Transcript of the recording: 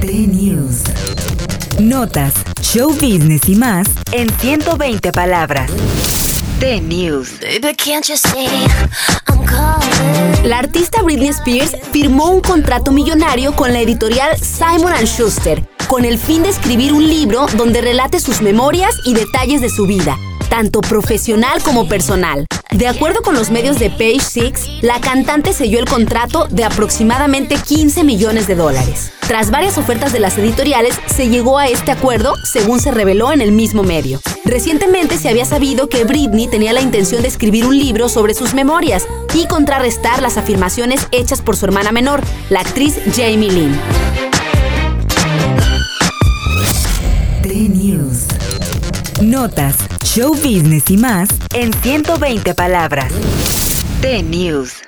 T-News. Notas, show business y más en 120 palabras. T-News. Baby, can't you see I'm calling? La artista Britney Spears firmó un contrato millonario con la editorial Simon ⁇ Schuster con el fin de escribir un libro donde relate sus memorias y detalles de su vida, tanto profesional como personal. De acuerdo con los medios de Page Six, la cantante selló el contrato de aproximadamente 15 millones de dólares. Tras varias ofertas de las editoriales, se llegó a este acuerdo, según se reveló en el mismo medio. Recientemente se había sabido que Britney tenía la intención de escribir un libro sobre sus memorias y contrarrestar las afirmaciones hechas por su hermana menor, la actriz Jamie Lynn. Notas, show business y más en 120 palabras. T-News.